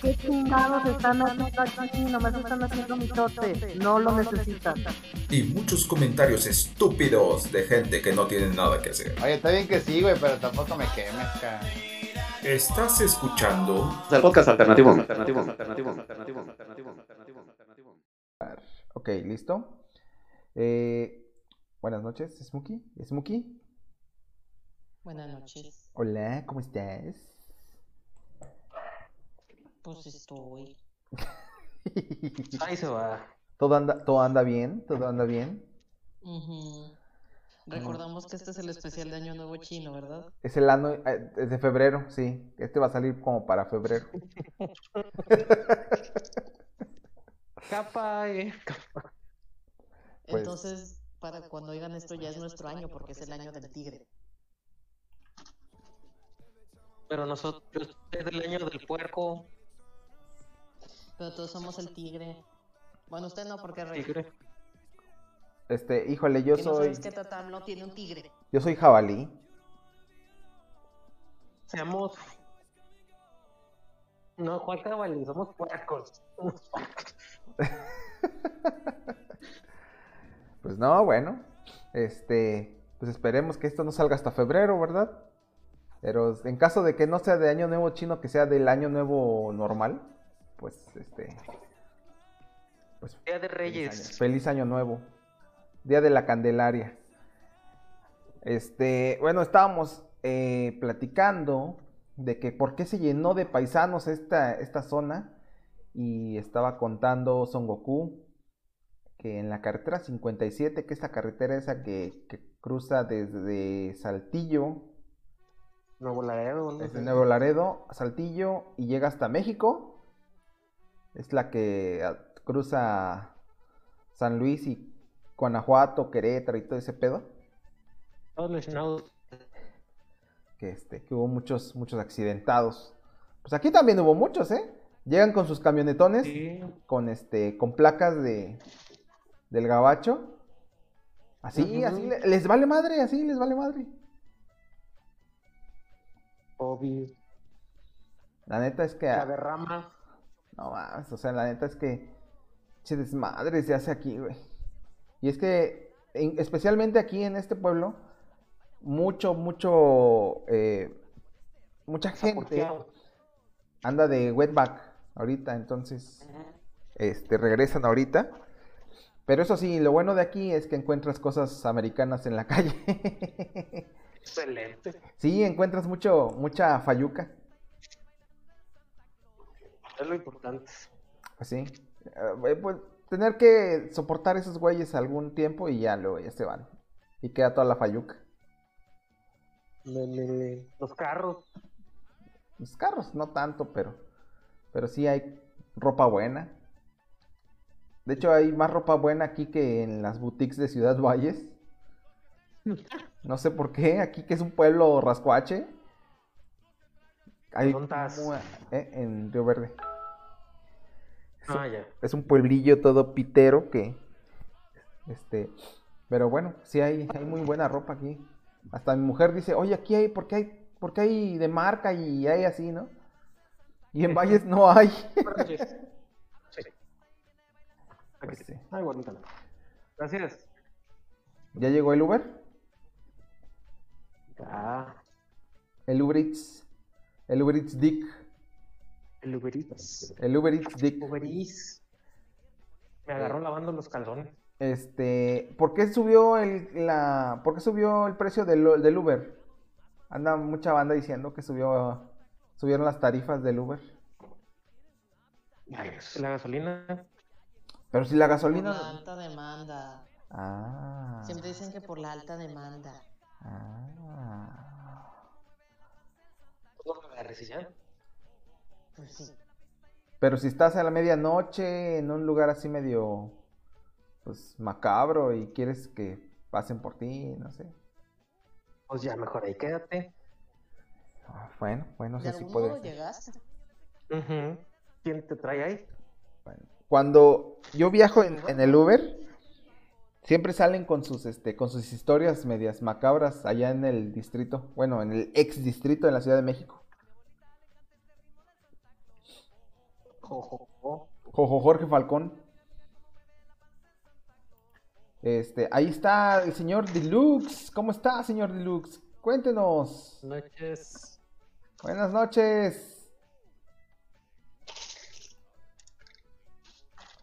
¿Qué chingados están haciendo aquí? Nomás están haciendo mitote. No lo necesitan. y muchos comentarios estúpidos de gente que no tiene nada que hacer. Oye, está bien que sí, güey, pero tampoco me quemes, cara. Estás escuchando El podcast alternativo. Alternativo. Alternativo. Alternativo. Alternativo. Alternativo. Ok, listo. Eh, buenas noches, Smokey. Smokey. Buenas noches. Hola, ¿cómo estás? Pues estoy. Ahí se va. ¿Todo anda, todo anda bien? ¿Todo anda bien? Recordamos que este es el especial de Año Nuevo Chino, ¿verdad? Es el año, eh, es de febrero, sí. Este va a salir como para febrero. Capa, eh. Pues- Entonces, para cuando oigan esto ya es nuestro año porque es el año del tigre. Pero nosotros es del año del puerco. Pero todos somos el tigre. Bueno, usted no, porque rey. Tigre. Este, híjole, yo no soy, sabes que Tatam no tiene un tigre. yo soy jabalí. Seamos. No, Juan Cabalí, somos puercos. Pues no, bueno. Este, pues esperemos que esto no salga hasta febrero, ¿verdad? Pero en caso de que no sea de año nuevo chino, que sea del año nuevo normal, pues este, pues Día de feliz año, Reyes. feliz año nuevo. Día de la Candelaria. Este, bueno, estábamos eh, platicando de que por qué se llenó de paisanos esta, esta zona. Y estaba contando Son Goku que en la carretera 57, que es la carretera esa que, que cruza desde Saltillo, Nuevo Laredo. ¿no? desde Nuevo Laredo a Saltillo y llega hasta México, es la que ah, cruza San Luis y Guanajuato, Querétaro y todo ese pedo. Todos mencionados. que, este, que hubo muchos, muchos accidentados. Pues aquí también hubo muchos, ¿eh? Llegan con sus camionetones, Sí. con este, con placas de del gabacho. Así, así le- les vale madre, así les vale madre. Obvio. La neta es que, La derrama. No más, o sea, la neta es que se desmadre se hace aquí, güey. Y es que, en- especialmente aquí en este pueblo, mucho, mucho, eh, mucha gente anda de wetback ahorita, entonces este, regresan ahorita. Pero eso sí, lo bueno de aquí es que encuentras cosas americanas en la calle. Excelente. sí, encuentras mucho, mucha fayuca. Es lo importante. Pues sí. Eh, pues, tener que soportar esos güeyes algún tiempo y ya luego ya se van. Y queda toda la fayuca. Le- le- le- Los carros. Los carros no tanto, pero, pero sí hay ropa buena. De hecho, hay más ropa buena aquí que en las boutiques de Ciudad Valles. No sé por qué, aquí que es un pueblo rascuache. Hay ¿Dónde estás? mu- eh, en Río Verde. Es un- Ah, ya. es un pueblillo todo pitero que este pero bueno sí hay, hay muy buena ropa aquí hasta mi mujer dice oye aquí hay porque hay porque hay de marca y hay así no y en Valles no hay Sí. Pues sí. Ay. Gracias. ya llegó el Uber Ya. el Uber Eats el Uber Eats Dick El Uber Eats. el Uber Eats Dick Uber Eats. Me agarró lavando los calzones. este ¿por qué subió el la por qué subió el precio del, del Uber anda mucha banda diciendo que subió subieron las tarifas del Uber La gasolina. pero si la Por gasolina la alta demanda. Ah. Siempre dicen que por la alta demanda. Ah. Pues sí. Pero si estás a la medianoche en un lugar así medio pues macabro y quieres que pasen por ti, no sé. Pues ya, mejor ahí quédate. Ah, Bueno, bueno, De eso sí algún puede modo ser. llegaste. Ujú. ¿Quién te trae ahí? Bueno, Cuando yo viajo en, en el Uber, siempre salen con sus, este, con sus historias medias macabras allá en el distrito, bueno, en el ex distrito de la Ciudad de México. Jo, jo, jo. Jojo Jorge Falcón. Este, ahí está el señor Deluxe. ¿Cómo está, señor Deluxe? Cuéntenos. noches. Buenas noches.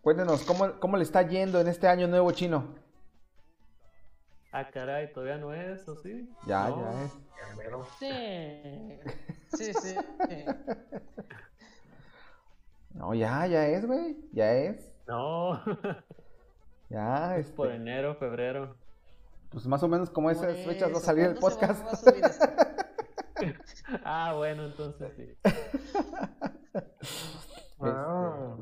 Cuéntenos, ¿cómo, cómo le está yendo en este año nuevo chino? Ah, caray, todavía no es, ¿o sí? Ya, No. ya es. Sí. Sí, sí. No, ya, ya es, güey. Ya es. No, Ya, es por este, enero, febrero. pues más o menos como Por esas fechas va a salir el ¿cuándo se va- podcast. va a subir esto? Ah, bueno, entonces sí. Ah.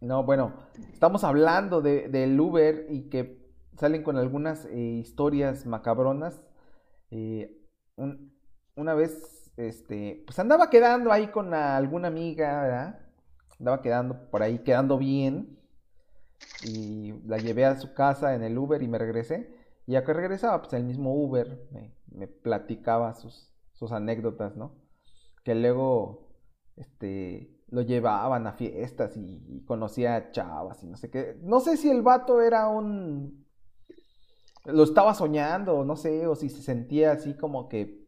No, bueno, estamos hablando de, del Uber y que salen con algunas eh, historias macabronas. Eh, un- una vez, este, pues andaba quedando ahí con alguna amiga, ¿verdad? Andaba quedando por ahí, quedando bien. Y la llevé a su casa en el Uber y me regresé. Y ya que regresaba, pues el mismo Uber me, me platicaba sus, sus anécdotas, ¿no? Que luego, este, lo llevaban a fiestas y, conocía a chavas y no sé qué. No sé si el vato era un... Lo estaba soñando, no sé, o si se sentía así como que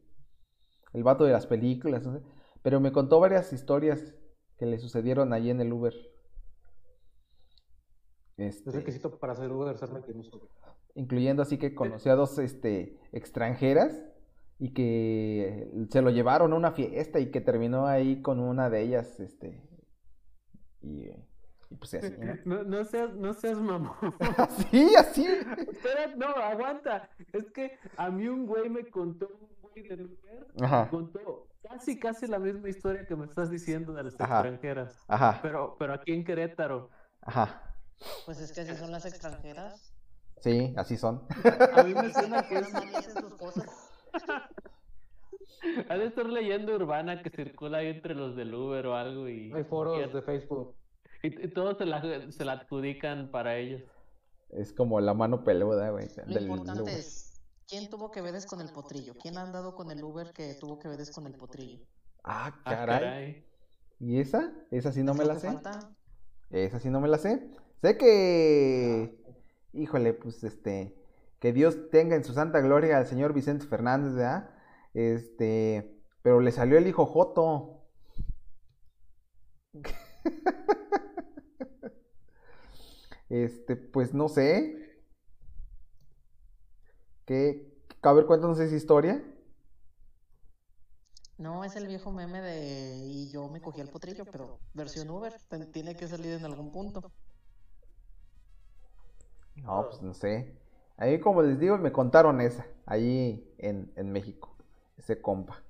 el vato de las películas, no sé. Pero me contó varias historias que le sucedieron allí en el Uber. Este, Es requisito para hacer Uber ser mentiroso. güey. incluyendo así que conoció a dos este, extranjeras y que se lo llevaron a una fiesta y que terminó ahí con una de ellas, este, y, y pues así, ¿no? No, no seas, no seas mamón. Así, así. Espera, no, aguanta. Es que a mí un güey me contó, del Uber, Ajá, contó casi, casi la misma historia que me estás diciendo de las Ajá. extranjeras. ajá, Pero, pero aquí en Querétaro. ajá. Pues es que así son las extranjeras. Sí, así son. A mí me suena que sus cosas. ha de estar leyenda urbana que circula ahí entre los del Uber o algo y, Hay foros y, de Facebook. y- y todos se la, se la adjudican para ellos. Es como la mano peluda, güey. Lo del importante Uber. es, ¿quién tuvo que veres con el potrillo? ¿Quién ha andado con el Uber que tuvo que veres con el potrillo? Ah, Ah, caray. ¿Y esa? Esa sí no ¿Es me la sé. falta? Esa sí no me la sé. Sé que, híjole, pues este, que Dios tenga en su santa gloria al señor Vicente Fernández, ¿verdad? Este, pero le salió el hijo Joto. Este, pues no sé. ¿Qué? A ver, cuéntanos esa historia. No, es el viejo meme de y yo me cogí el potrillo, pero versión Uber, tiene que salir en algún punto. No, pues no sé. Ahí, como les digo, me contaron esa, ahí en, en México, ese compa.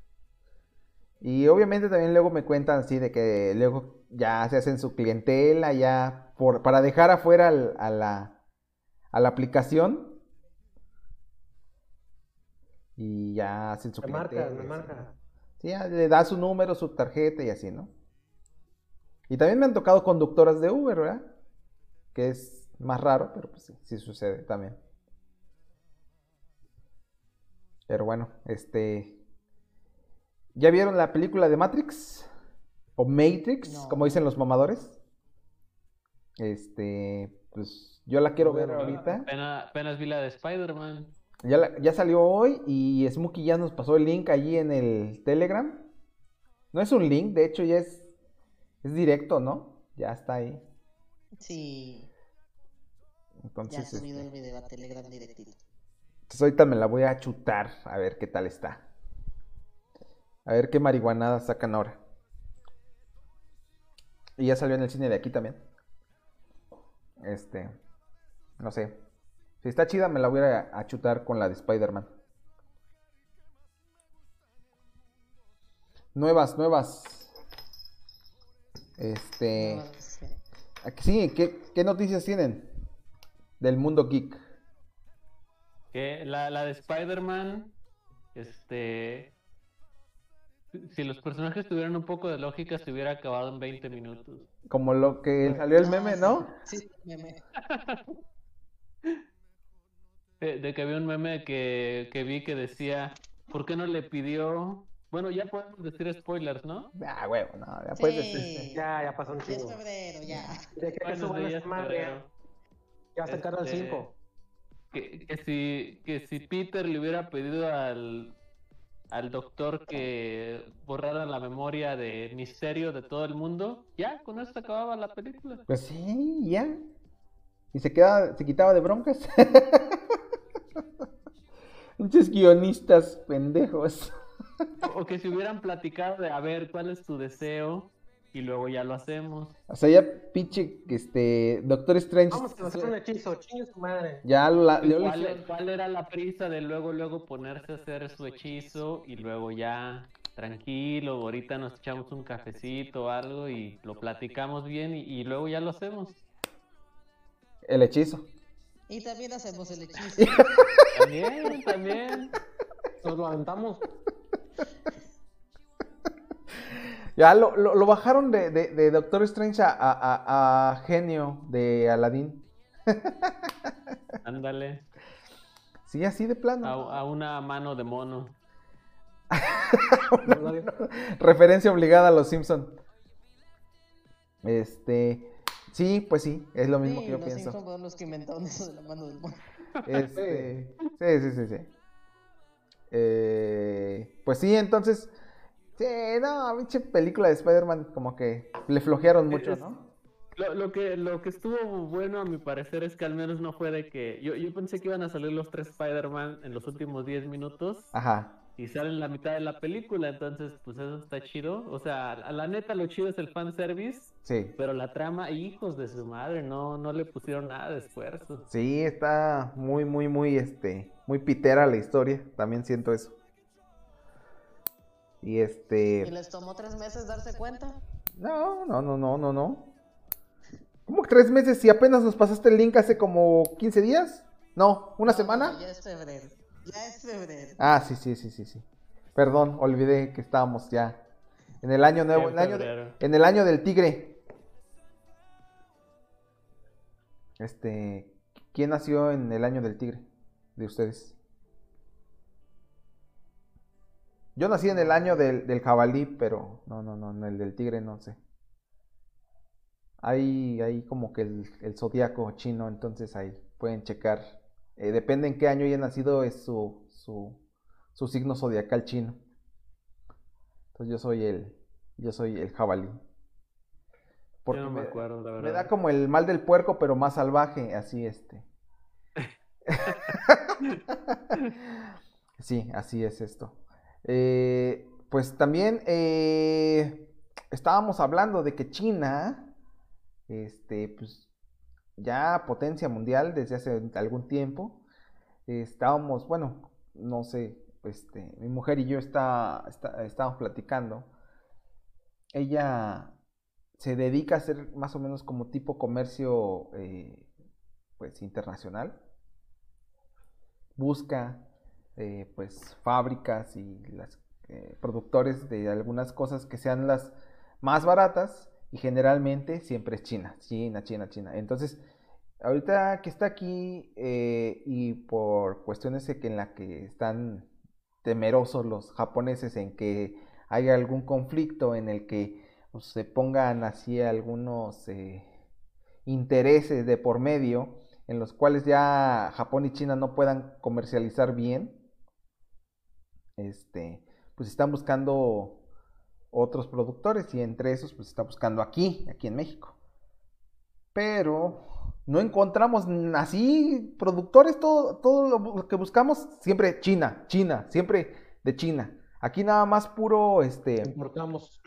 Y obviamente también luego me cuentan así de que luego ya se hacen su clientela, ya por, para dejar afuera al- a, la, a la aplicación. Y ya hacen su Me marcas, me marcas. Sí, ya le da su número, su tarjeta y así, ¿no? Y también me han tocado conductoras de Uber, ¿verdad? Que es más raro, pero pues sí, sí sucede también. Pero bueno, este... ¿Ya vieron la película de Matrix? ¿O Matrix, No. como dicen los mamadores? Este, pues yo la quiero ver ahorita. Apenas, apenas vi la de Spider-Man. Ya, la- ya salió hoy y Smokey ya nos pasó el link allí en el Telegram. No es un link, de hecho ya es, es directo, ¿no? Ya está ahí. Sí, ya Entonces, he subido este, el video a Telegram directito. entonces ahorita me la voy a chutar a ver qué tal está. A ver qué marihuanada sacan ahora. Y ya salió en el cine de aquí también. Este, no sé. Si está chida, me la voy a, a chutar con la de Spider-Man. Nuevas, nuevas. Este. No, sí. Aquí sí, ¿qué, qué noticias tienen? Del mundo geek. Que la, la de Spider-Man, este, si los personajes tuvieran un poco de lógica, se hubiera acabado en 20 minutos. Como lo que salió el meme, ¿no? Sí, meme. De, de que había un meme que, que vi que decía, ¿por qué no le pidió? Bueno, ya podemos decir spoilers, ¿no? Ah, huevo, no, ya puedes decir. Sí. Ya, ya pasó un Ya es chingo. febrero, ya. De que Bueno, eso van sí, a ya sacaron el Este, 5. Que, que si, que si Peter le hubiera pedido al, al doctor que borrara la memoria de misterio de todo el mundo, ya, con eso se acababa la película. Pues sí, ya. Y se quedaba, se quitaba de broncas. Pinches guionistas pendejos. O que si hubieran platicado de, a ver, ¿cuál es tu deseo? Y luego ya lo hacemos. O sea, ya pinche, este, Doctor Strange. Vamos a hacer un hechizo, chingue su madre. Ya la, ¿Cuál, cuál era la prisa de luego, luego ponerse a hacer su hechizo y luego ya, tranquilo, ahorita nos echamos un cafecito o algo y lo platicamos bien y, y luego ya lo hacemos? el hechizo. Y también hacemos el hechizo. También, también. Nos lo aventamos. Ya lo, lo, lo bajaron de, de, de Doctor Strange a, a- a- a genio de Aladdin. Ándale. Sí, así de plano. A, a una mano de mono. Referencia obligada a los Simpson. Este, sí, pues sí, es lo mismo Sí, que yo los pienso. Simpsons fueron los que inventaron eso de la mano del mono. Este, sí, sí, sí, sí. Eh, pues sí, entonces, sí, no, pinche película de Spider-Man como que le flojearon mucho, Es- ¿no? Lo, lo que, lo que estuvo bueno a mi parecer es que al menos no fue de que... Yo, yo pensé que iban a salir los tres Spider-Man en los últimos 10 minutos Ajá. y salen la mitad de la película, entonces pues eso está chido. O sea, a la neta lo chido es el fanservice, Sí, pero la trama, hijos de su madre, no, no le pusieron nada de esfuerzo. sí, está muy, muy, muy, este, muy pitera la historia, también siento eso. Y ¿Y este, les tomó tres meses darse cuenta? no, no, no, no, no, no. ¿Cómo que tres meses si apenas nos pasaste el link hace como 15 días? No, ¿una No, semana? no, ya es febrero. Ya es febrero. Ah, sí, sí, sí, sí, sí. Perdón, olvidé que estábamos ya en el año nuevo, En el año en el año del tigre. Este, ¿quién nació en el año del tigre de ustedes? Yo nací en el año del, jabalí, pero no, no, no, en el del tigre no sé. Hay, hay como que el, el zodiaco chino, entonces ahí pueden checar. Eh, depende en qué año haya nacido, es su, su, su signo zodiacal chino. Entonces yo soy el, yo soy el jabalí. Porque Yo no me me, acuerdo, la me da como el mal del puerco, pero más salvaje, así este. Sí, así es esto. Eh, pues también eh, estábamos hablando de que China, este, pues ya potencia mundial desde hace algún tiempo. eh, estábamos, bueno, no sé, este, mi mujer y yo está, está- estábamos platicando. Ella se dedica a hacer más o menos como tipo comercio, eh, pues internacional. Busca eh, pues fábricas y las eh, productores de algunas cosas que sean las más baratas y generalmente siempre es China, China, China, China. Entonces, ahorita que está aquí y por cuestiones en la que están temerosos los japoneses en que haya algún conflicto en el que pues, se pongan así algunos eh, intereses de por medio en los cuales ya Japón y China no puedan comercializar bien, este, pues están buscando otros productores y entre esos pues está buscando aquí, aquí en México. Pero no encontramos así productores, todo, todo lo que buscamos siempre China, China, siempre de China. Aquí nada más puro, este, Importamos.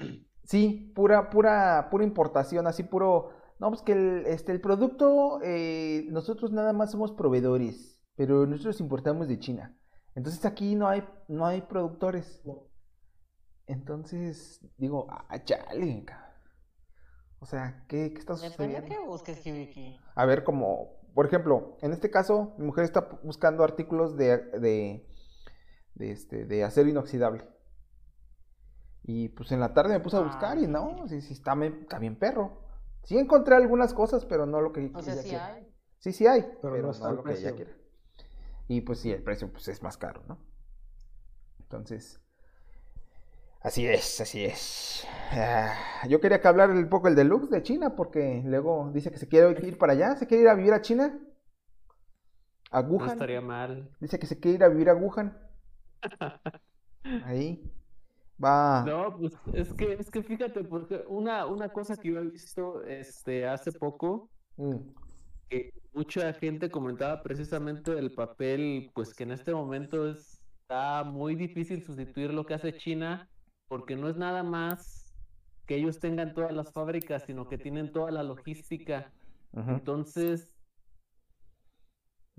Sí, pura, pura, pura importación, así puro. No, pues que el, este, el producto, eh, nosotros nada más somos proveedores, pero nosotros importamos de China. Entonces aquí no hay, no hay productores. Entonces, digo, ah, chale. O sea, ¿qué, qué está sucediendo? qué busques. A ver, como, por ejemplo, en este caso, mi mujer está buscando artículos de, de, de, este, de acero inoxidable. Y pues en la tarde me puse a buscar y no, sí, sí, está, me- está bien perro. Sí encontré algunas cosas, pero no lo que O sea, ella sí quiera. hay. Sí, sí hay, Pero pero, no no, está lo que ella quiera. Y pues sí, el precio pues es más caro, ¿no? Entonces, así es, así es. Ah, yo quería que hablar un poco el deluxe de China, porque luego dice que se quiere ir para allá, se quiere ir a vivir a China. A No Wuhan. estaría mal. Dice que se quiere ir a vivir a Wuhan. Ahí. Va. No, pues es que, es que fíjate, porque una, una cosa que yo he visto este, hace poco, Mm, que mucha gente comentaba precisamente del papel, pues que en este momento es- está muy difícil sustituir lo que hace China, porque no es nada más que ellos tengan todas las fábricas, sino que tienen toda la logística. Entonces,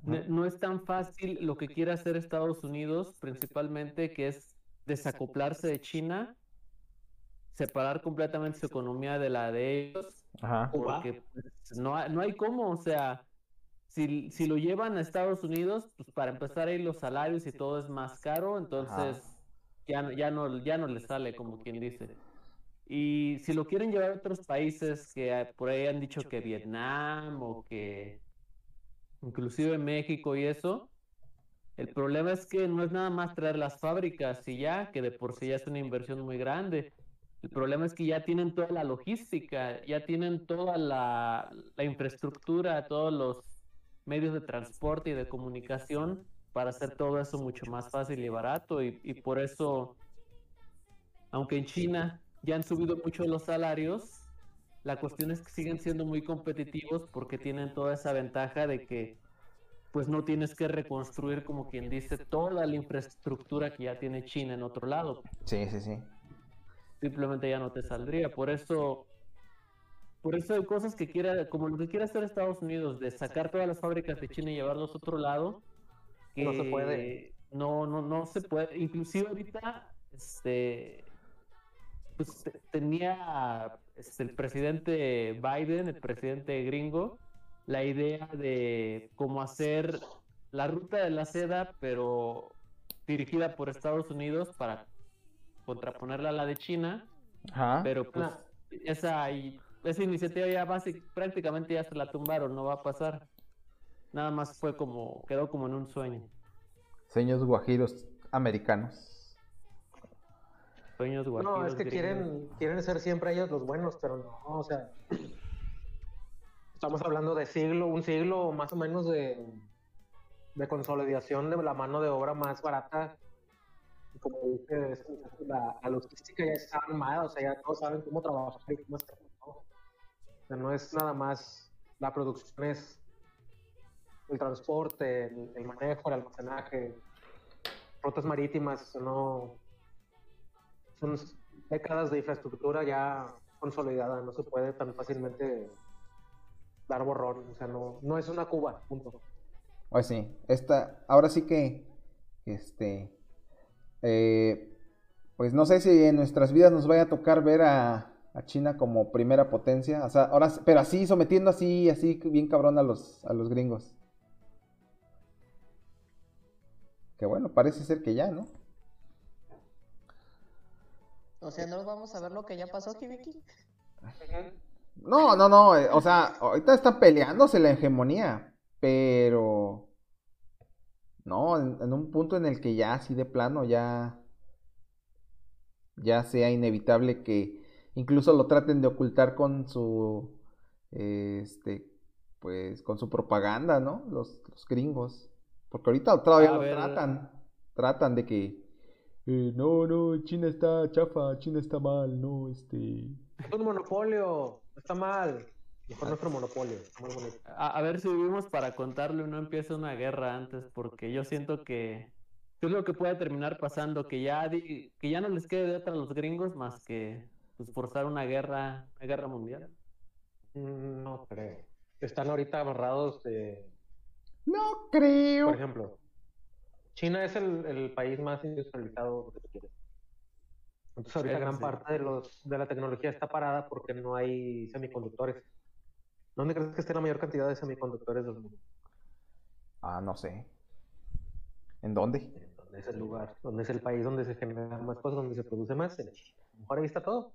no es tan fácil lo que quiere hacer Estados Unidos, principalmente, que es desacoplarse de China, separar completamente su economía de la de ellos, Ajá. porque pues, no, hay- no hay cómo, o sea, si, si lo llevan a Estados Unidos, pues para empezar ahí los salarios y todo es más caro, entonces ya, no- ya, no, ya no les sale, como quien dice. Y si lo quieren llevar a otros países que eh, por ahí han dicho que Vietnam o que inclusive México y eso, el problema es que no es nada más traer las fábricas y ya, que de por sí ya es una inversión muy grande. El problema es que ya tienen toda la logística, ya tienen toda la, infraestructura, todos los medios de transporte y de comunicación para hacer todo eso mucho más fácil y barato. Y, y por eso, aunque en China ya han subido mucho los salarios, la cuestión es que siguen siendo muy competitivos porque tienen toda esa ventaja de que pues no tienes que reconstruir, como quien dice, toda la infraestructura que ya tiene China en otro lado Sí, sí, sí. simplemente ya no te saldría. Por eso, por eso hay cosas que quiera, como lo que quiere hacer Estados Unidos, de sacar todas las fábricas de China y llevarlos a otro lado, que No se puede. No, no, no se puede. Inclusive ahorita, este, pues te- tenía este, el presidente Biden, el presidente gringo, la idea de cómo hacer la ruta de la seda, pero dirigida por Estados Unidos para contraponerla a la de China, Ajá. pero pues esa, y- esa iniciativa ya basi- prácticamente ya se la tumbaron, no va a pasar. Nada más fue como, quedó como en un sueño. Sueños guajiros americanos. Sueños No, guajiros es que gringos. quieren, quieren ser siempre ellos los buenos, pero no, o sea, estamos hablando de siglo, un siglo más o menos de, de consolidación de la mano de obra más barata. Como dices, la, logística ya está armada, o sea, ya todos saben cómo trabajar y cómo sea, no es nada más la producción, es el transporte, el, el manejo, el almacenaje, rutas marítimas, no, son décadas de infraestructura ya consolidada, no se puede tan fácilmente dar borrón, o sea, no, no es una Cuba, punto. Pues sí, esta, ahora sí que, este, eh, pues no sé si en nuestras vidas nos vaya a tocar ver a, a China como primera potencia, o sea, ahora, sí- pero así sometiendo así, así bien cabrón a los, a los gringos. Que bueno, parece ser que ya, ¿no? O sea, no vamos a ver lo que ya pasó, Hibiki. No, no, no, eh, o sea, ahorita está peleándose la hegemonía, pero no, en, en un punto en el que ya así de plano ya ya sea inevitable que incluso lo traten de ocultar con su este pues con su propaganda, ¿no? Los, los gringos, porque ahorita todavía lo tratan, tratan de que eh, no, no, China está chafa, China está mal, no, este Es un monopolio, está mal. Mejor nuestro monopolio, muy bonito. A, a ver si vivimos para contarlo y no empieza una guerra antes, porque yo siento que es lo que puede terminar pasando, que ya, di- que ya no les quede de otra a los gringos más que pues, forzar una guerra, una guerra mundial. Mm, No creo. Están ahorita amarrados de, no creo. por ejemplo, China es el, el país más industrializado que tú quieras. Entonces ahorita gran sí. parte de los de la tecnología está parada porque no hay semiconductores. ¿Dónde crees que esté la mayor cantidad de semiconductores del mundo? Ah, no sé. ¿En dónde? donde es el lugar, donde es el país donde se generan más cosas, donde se produce más. A lo mejor ahí está todo.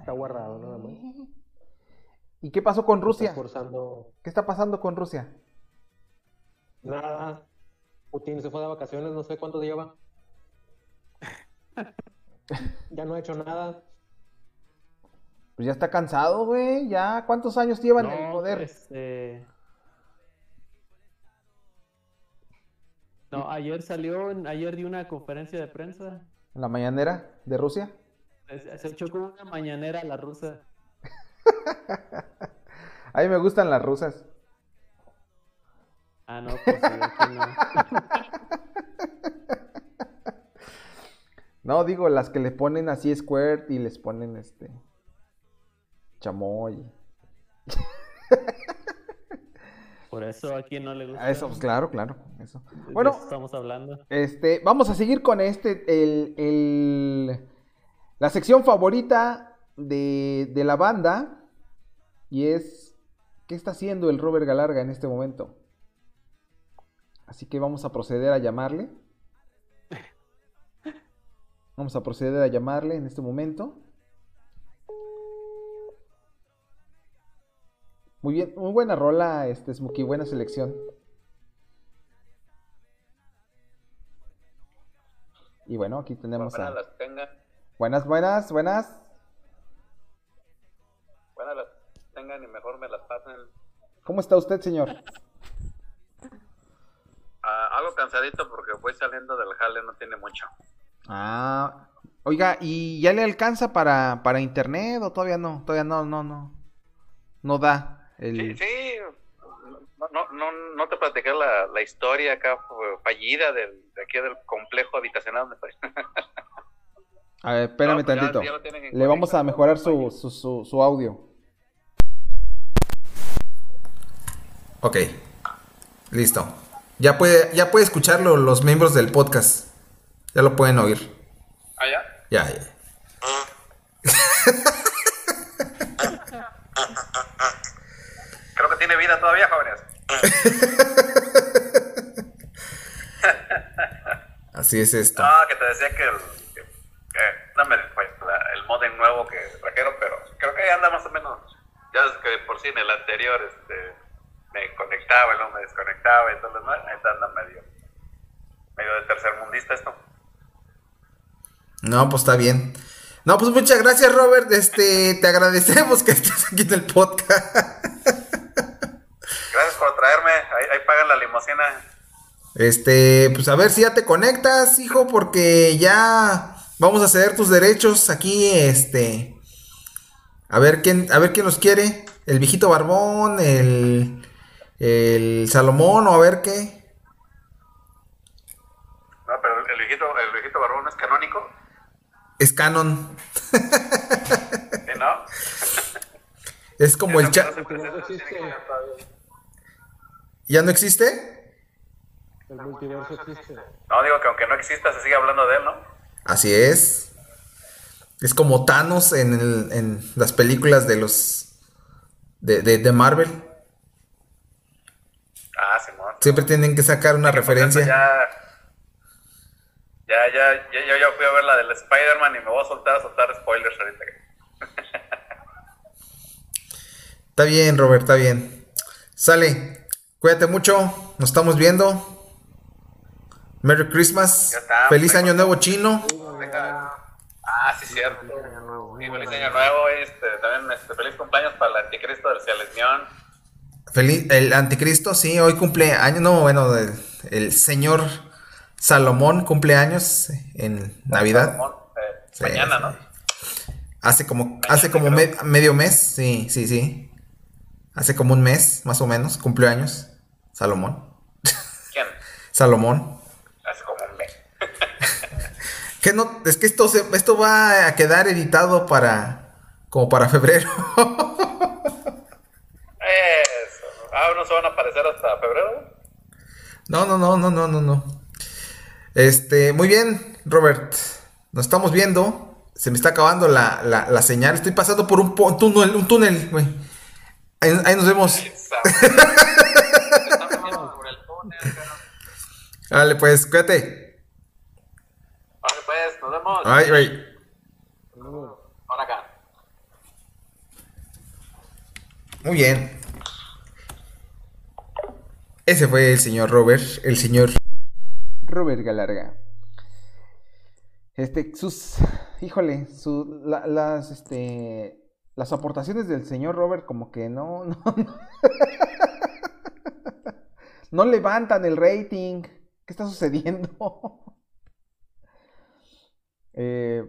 Está guardado nada más. ¿Y qué pasó con Rusia? Está forzando ¿Qué está pasando con Rusia? nada. Putin se fue de vacaciones, no sé cuánto lleva. Ya no ha hecho nada. Pues ya está cansado, güey. Ya, ¿cuántos años llevan en el poder? este... No, ayer salió, ayer dio una conferencia de prensa. ¿En la mañanera de Rusia? Se se echó con una mañanera la rusa. A mí me gustan las rusas. Ah, no, pues sí, aquí no. No, digo, las que le ponen así squirt y les ponen este. chamoy. Por eso aquí no le gusta. A eso, pues claro, claro. Eso. Bueno, eso estamos hablando. Este, vamos a seguir con este, el, el- la sección favorita de, de la banda. Y es, ¿qué está haciendo el Robert Galarga en este momento? Así que vamos a proceder a llamarle. Vamos a proceder a llamarle en este momento. Muy bien, muy buena rola, este Smokey, buena selección. Y bueno, aquí tenemos Buenas a... las tengan, Buenas, buenas, buenas. buenas las tengan y mejor me las pasen. ¿Cómo está usted, señor? Ah, algo cansadito porque voy saliendo del jale, no tiene mucho. Ah, oiga, ¿y ya le alcanza para, para internet o todavía no? Todavía no, no, no. No da Sí, el... sí, no, no, no, no te platiqué la, la historia acá fue fallida del, de aquí del complejo habitacional donde estoy. A ver, espérame No, pues ya- tantito. ya Le vamos a mejorar su, su, su, su audio. Ok, listo. Ya puede, ya puede escucharlo los miembros del podcast. Ya lo pueden oír. ¿Ah, ya? Ya, ya. Creo que tiene vida todavía, jóvenes. Así es esto. No, que te decía que el, que, que no me la- el modem nuevo que trajeron, pero creo que anda más o menos. Ya es que por sí en el anterior este, me conectaba y luego me desconectaba, entonces no, ahí anda medio, medio de tercermundista esto. No, pues está bien. No, pues muchas gracias, Robert. Este, te agradecemos que estés aquí en el podcast. Gracias por traerme, ahí, ahí pagan la limusina. Este, pues a ver si ya te conectas, hijo, porque ya vamos a ceder tus derechos aquí, este. A ver quién, a ver quién los quiere. El viejito barbón, el, el Salomón, o a ver qué. No, pero el viejito, el viejito barbón es canónico, Es canon. ¿sí, no? Es como el chat. ¿Ya no existe? El multiverso existe. No, digo que aunque no exista, se sigue hablando de él, ¿no? Así es. Es como Thanos en, el- en las películas de los. de, de, de Marvel. Ah, Simón. Siempre tienen que sacar una referencia. Ya, ya, ya, ya, ya, ya fui a ver la del Spider-Man y me voy a soltar a soltar spoilers ahorita. Está bien, Robert, está bien. Sale. Cuídate mucho. Nos estamos viendo. Merry Christmas. Ya está, Feliz pues. Año Nuevo Chino. Ah, sí, cierto. Y feliz año nuevo, este, también este, feliz cumpleaños para el anticristo del Cialesmión. Feliz, el anticristo, sí, hoy cumple años. No, bueno, el, el señor Salomón cumple años en Navidad. Ramón, eh, Sí, mañana, sí. ¿no? Hace como, hace como me- medio mes, sí, sí, sí. Hace como un mes, más o menos, cumplió años. Salomón. ¿Quién? Salomón. Hace como un mes. Que no, es que esto se, esto va a quedar editado para, como para febrero. Eso. Ah, no se van a aparecer hasta febrero. No, no, no, no, no, no, no. Este, muy bien, Robert. Nos estamos viendo. Se me está acabando la, la, la señal. Estoy pasando por un, un túnel, un túnel, güey. Ahí, ahí nos vemos. Esa- Estamos viendo sobre el túnel, pero- Dale, pues, cuídate. Ay, güey. Ahora acá. Muy bien. Ese fue el señor Robert, el señor. Robert Galarga. Este, sus, híjole, las, este, las aportaciones del señor Robert como que no, no, no, no levantan el rating. ¿Qué está sucediendo? Eh,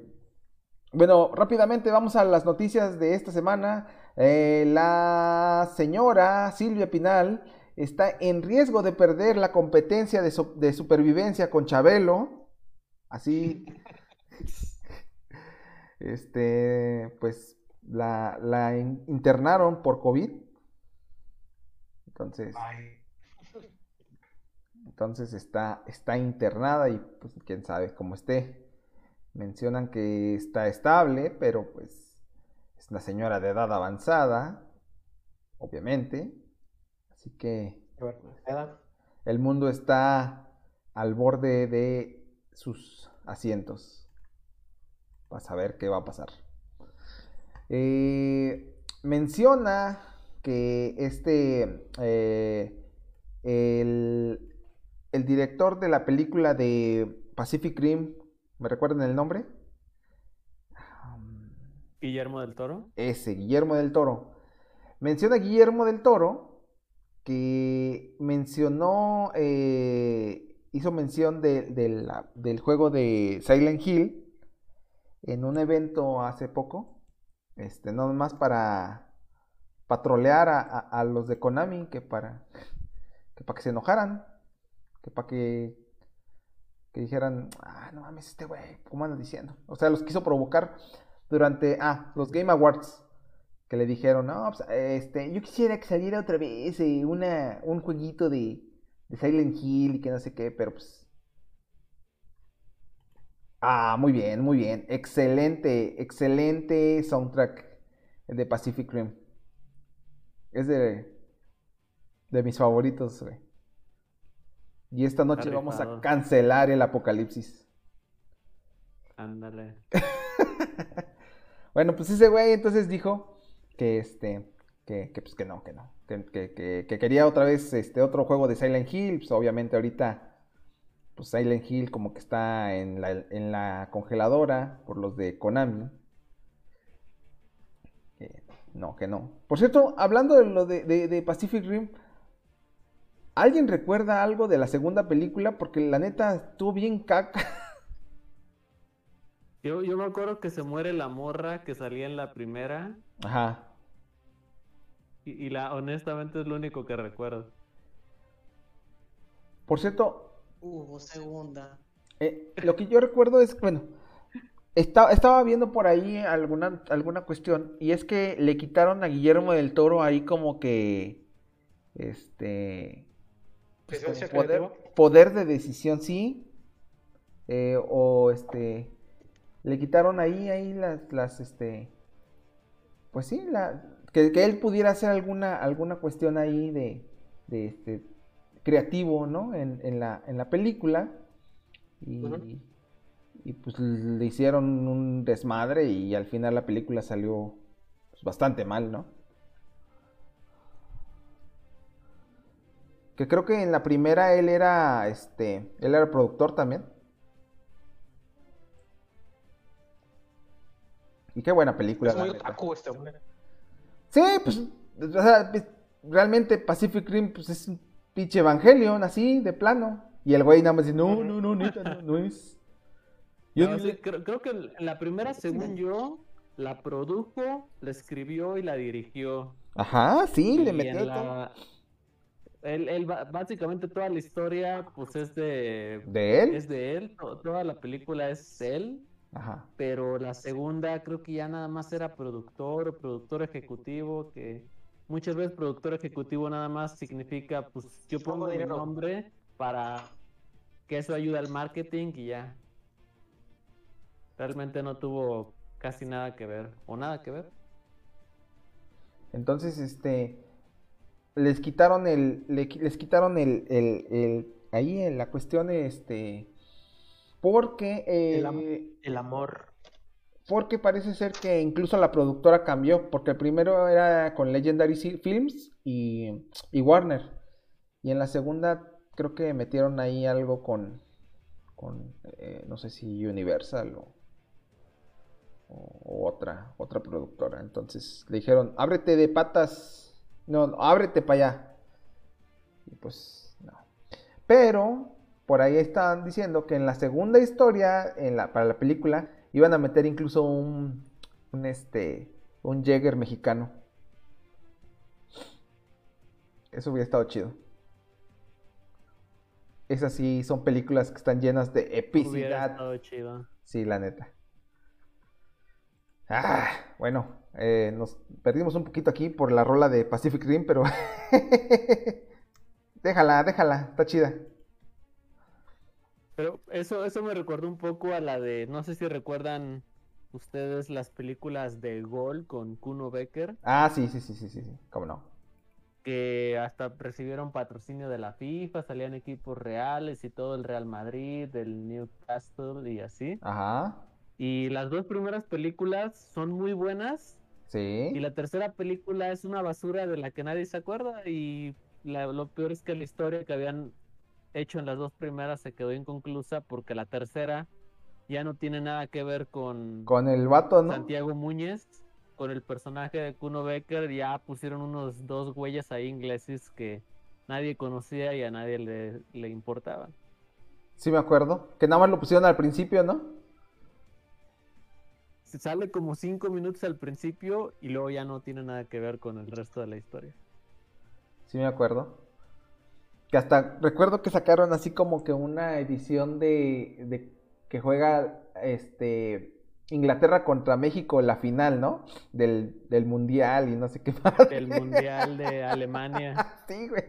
bueno, rápidamente vamos a las noticias de esta semana. Eh, la señora Silvia Pinal está en riesgo de perder la competencia de, su- de supervivencia con Chabelo. Así. Este, pues la, la in- internaron por COVID. Entonces, entonces está, está internada y pues quién sabe cómo esté. Mencionan que está estable, pero pues es una señora de edad avanzada, obviamente. Así que el mundo está al borde de sus asientos. Para saber qué va a pasar. Eh, menciona que este eh, el, el director de la película de Pacific Rim, ¿me recuerdan el nombre? Guillermo del Toro. Ese, Guillermo del Toro. Menciona Guillermo del Toro que mencionó, eh, hizo mención de- del juego de Silent Hill en un evento hace poco. Este, no más para patrolear a, a- los de Konami, que para que para que se enojaran, que para que, que dijeran, ah, no mames, este güey, ¿cómo andas diciendo? O sea, los quiso provocar durante, ah, los Game Awards, que le dijeron, no, pues, este, yo quisiera que saliera otra vez eh, una, un jueguito de, de Silent Hill y que no sé qué, pero pues... Ah, muy bien, muy bien. Excelente, excelente soundtrack el de Pacific Rim. Es de, de mis favoritos, güey. Y esta noche vamos a cancelar el apocalipsis. Ándale. Bueno, pues ese güey entonces dijo que este, que, que, pues que no, que no, que, que- que- que quería otra vez este otro juego de Silent Hill, pues obviamente ahorita, pues Silent Hill como que está en la, en la congeladora por los de Konami. Que no, que no. Por cierto, hablando de lo de, de- de Pacific Rim, ¿alguien recuerda algo de la segunda película? Porque la neta estuvo bien caca. Yo, yo me acuerdo que se muere la morra que salía en la primera. Ajá. Y, y la honestamente es lo único que recuerdo. Por cierto, Hubo segunda. Eh, lo que yo recuerdo es, bueno, esta- estaba viendo por ahí alguna, alguna cuestión y es que le quitaron a Guillermo del Toro ahí como que, este, pues, como ¿Licencia poder, poder de decisión, sí, eh, o este, le quitaron ahí, ahí las, las, este, pues sí, la, que, que él pudiera hacer alguna, alguna cuestión ahí de, de este, creativo, ¿no? En, en la, en la película. Y, pues le hicieron un desmadre y al final la película salió pues, bastante mal, ¿no? Que creo que en la primera él era, este, él era productor también. Y qué buena película. Es muy otaku este hombre. Sí, pues, o sea, pues, realmente Pacific Rim pues, es un pinche Evangelion, así, de plano. Y el güey nada más dice, no, no, no, neta, no, no es. Yo No, sí, creo, creo que la primera, según yo, la produjo, la escribió y la dirigió. Ajá, sí, le metió la- Él, él básicamente toda la historia, pues es de... ¿De él? Es de él, to- toda la película es él, Ajá. pero la segunda creo que ya nada más era productor o productor ejecutivo, que muchas veces productor ejecutivo nada más significa, pues yo Pongo mi nombre para que eso ayude al marketing y ya. Realmente no tuvo casi nada que ver, o nada que ver. Entonces, este, les quitaron el, les quitaron el, el, el- ahí en la cuestión, este, Porque, El, am- eh, el amor. porque parece ser que incluso la productora cambió, porque el primero era con Legendary Films y, y Warner. Y en la segunda creo que metieron ahí algo con, con eh, no sé si Universal o, o- o otra, otra productora. Entonces le dijeron, ábrete de patas, no, no, ábrete para allá. Y pues no. Pero por ahí estaban diciendo que en la segunda historia, en la, para la película, iban a meter incluso un, un este, un Jäger mexicano. Eso hubiera estado chido. Esas sí son películas que están llenas de epicidad. estado chido. Sí, la neta. Ah, bueno, eh, nos perdimos un poquito aquí por la rola de Pacific Rim, pero déjala, déjala, está chida. Pero eso, eso me recordó un poco a la de, no sé si recuerdan ustedes las películas de Gol con Kuno Becker, Ah, sí, sí, sí, sí, sí, sí, cómo no. que hasta recibieron patrocinio de la FIFA, salían equipos reales y todo el Real Madrid, el Newcastle y así. Ajá, Y las dos primeras películas son muy buenas y sí. la tercera película es una basura de la que nadie se acuerda y la- lo peor es que la historia que habían hecho en las dos primeras se quedó inconclusa porque la tercera ya no tiene nada que ver con Con el vato, ¿no? Santiago Muñez, con el personaje de Kuno Becker, ya pusieron unos dos güeyes ahí ingleses que nadie conocía y a nadie le, le importaban. Sí me acuerdo. Que nada más lo pusieron al principio, ¿no? Se sale como cinco minutos al principio y luego ya no tiene nada que ver con el resto de la historia. Sí me acuerdo. Que hasta recuerdo que sacaron así como que una edición de, de que juega este Inglaterra contra México la final, ¿no? Del, del mundial y no sé qué más. El Mundial de Alemania. Sí, güey.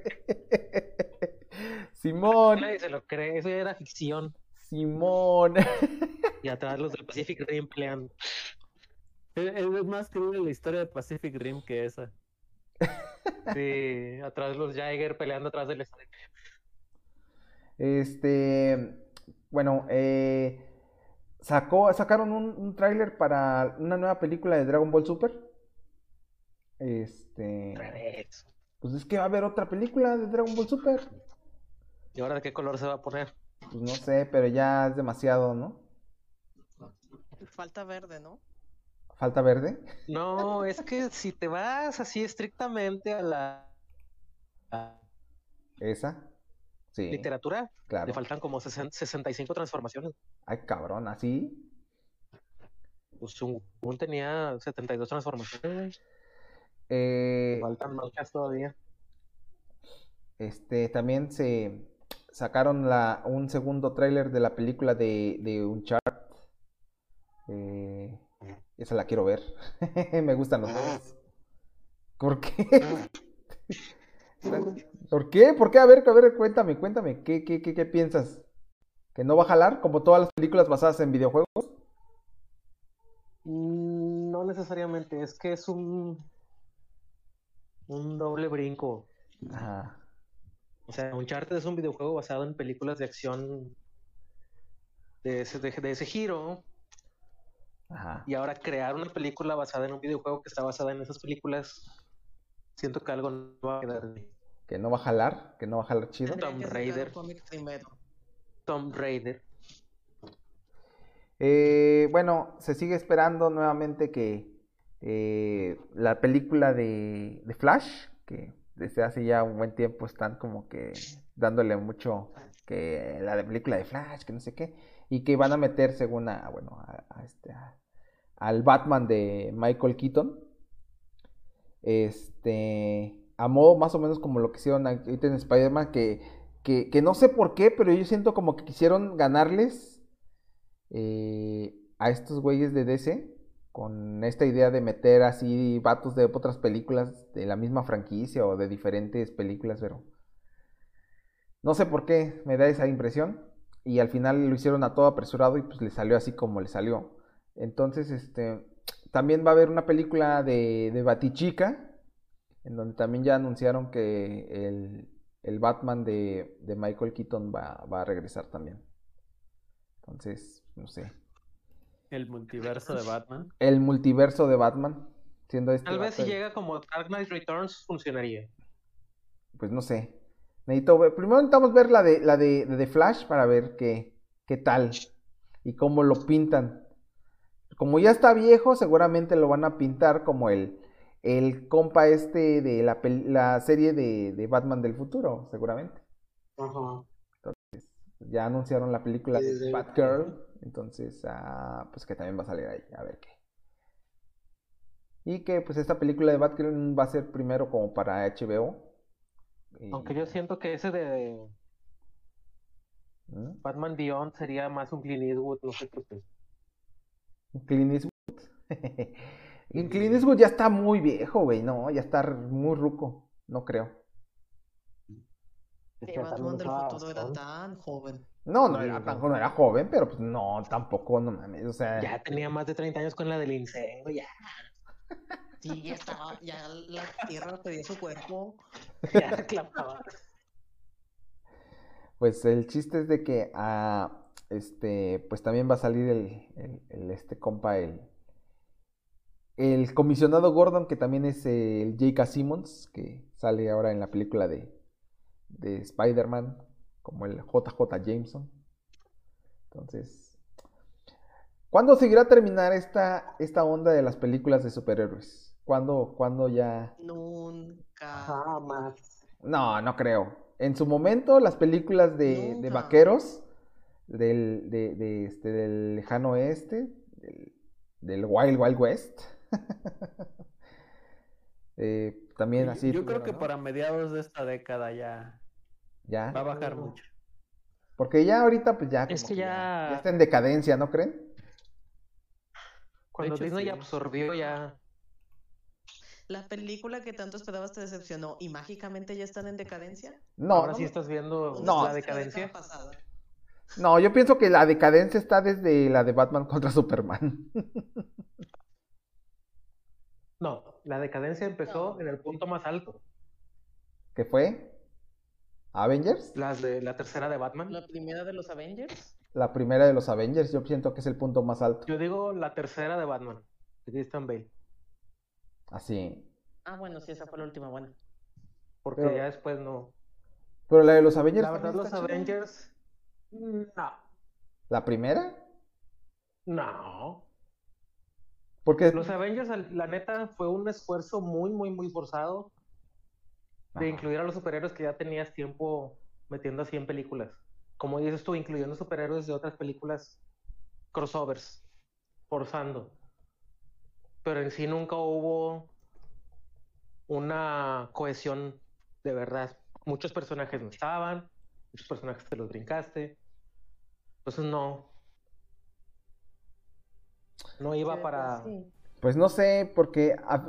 Simón, Nadie se lo cree, eso ya era ficción. Simón. Y atrás los del Pacific Rim pelean. Es, es más creíble la historia de Pacific Rim que esa. Sí, atrás los Jaeger peleando atrás del estadio. Este, bueno, eh, sacó, sacaron un, un tráiler para una nueva película de Dragon Ball Super. Este, pues es que va a haber otra película de Dragon Ball Super. ¿Y ahora de qué color se va a poner? Pues no sé, pero ya es demasiado, ¿no? Falta verde, ¿no? Falta verde. No, es que si te vas así estrictamente a la a Esa. Sí, literatura, claro. le faltan como 60 65 transformaciones. Ay, cabrón, así. Pues un, un tenía 72 transformaciones. Eh, Faltan muchas todavía. este, también se sacaron la, un segundo tráiler de la película de, de Uncharted. Esa la quiero ver. Me gustan los juegos. ¿Por qué? ¿Por qué? ¿Por qué? A ver, a ver, cuéntame, cuéntame. ¿Qué, qué, qué, qué piensas? ¿Que no va a jalar como todas las películas basadas en videojuegos? Mm, No necesariamente, es que es un un doble brinco. Ajá. O sea, Uncharted es un videojuego basado en películas de acción de ese, de, de ese giro. Ajá. Y ahora crear una película basada en un videojuego que está basada en esas películas, siento que algo no va a quedar bien. Que no va a jalar, que no va a jalar chido. Tomb un Raider. Tomb Raider. Eh, bueno, se sigue esperando nuevamente que eh, la película de, de Flash, que desde hace ya un buen tiempo están como que dándole mucho que la de película de Flash, que no sé qué, y que van a meter según bueno, este, al Batman de Michael Keaton, este, a modo más o menos como lo que hicieron ahorita en Spider-Man, que, que, que no sé por qué, pero yo siento como que quisieron ganarles eh, a estos güeyes de DC con esta idea de meter así vatos de otras películas de la misma franquicia o de diferentes películas, pero no sé por qué me da esa impresión y al final lo hicieron a todo apresurado y pues le salió así como le salió. Entonces, este, también va a haber una película de, de Batichica, en donde también ya anunciaron que el, el Batman de, de Michael Keaton va, va a regresar también. Entonces, no sé. El multiverso de Batman. El multiverso de Batman, siendo este Tal vez si llega como Dark Knight Returns funcionaría. pues no sé. Necesito ver, primero necesitamos ver la de la de, de The Flash para ver qué, qué tal y cómo lo pintan. Como ya está viejo, seguramente lo van a pintar como el, el compa este de la, serie de, de Batman del futuro, seguramente. Ajá. Ya anunciaron la película Sí, de. Batgirl, entonces, ah, pues que también va a salir ahí, a ver qué. Y que pues esta película de Batgirl va a ser primero como para HBO. Y- Aunque yo siento que ese de ¿Mm? Batman Beyond sería más un Clint Eastwood, no sé por qué. Clint Eastwood. Y Clint Eastwood ya está muy viejo, güey, no, ya está muy ruco, no creo. Que Batman del futuro era tan joven. No, no Sí, era no. tan no era joven, pero pues no, tampoco, no mames, o sea, Ya tenía más de 30 años con la del incendio, ya. Sí, ya estaba, ya la tierra pedía su cuerpo. Ya reclamaba. pues el chiste es de que ah, este, pues también va a salir el, el- el, este compa, el, el comisionado Gordon, que también es el J.K. Simmons, que sale ahora en la película de, de Spider-Man, como el JJ Jameson. Entonces, ¿cuándo seguirá a terminar esta, esta onda de las películas de superhéroes? ¿Cuándo, cuándo ya...? Nunca. Jamás. No, no creo. En su momento, las películas de, de vaqueros del, de, de este, del lejano oeste, del, del Wild Wild West. eh, también así. Yo creo que ¿no? para mediados de esta década ya Ya. va a bajar mucho. Porque ya ahorita, pues ya. Es que que ya- ya está en decadencia, ¿no creen? Cuando hecho, Disney sí. absorbió ya. La película que tanto esperabas te decepcionó y mágicamente ya están en decadencia. No, Ahora no, sí estás viendo ¿Dónde No. la decadencia. pasada? no, yo pienso que la decadencia está desde la de Batman contra Superman. No, la decadencia empezó No. en el punto más alto. ¿Qué fue? ¿Avengers? Las de la tercera de Batman. La primera de los Avengers. La primera de los Avengers, yo siento que es el punto más alto. Yo digo la tercera de Batman. De Christian Bale. Así. Ah, bueno, sí, esa fue la última buena. Porque Pero- ya después no. Pero la de los Avengers. La verdad, los chida. Avengers. No. ¿La primera? No. Porque Los Avengers, la neta, fue un esfuerzo muy, muy, muy forzado de Ajá. incluir a los superhéroes que ya tenías tiempo metiendo así en películas. Como dices tú, incluyendo superhéroes de otras películas, crossovers, forzando. Pero en sí nunca hubo una cohesión de verdad. Muchos personajes no estaban, muchos personajes te los brincaste. Entonces no. No iba Sí, para... pues sí. Pues no sé, porque a-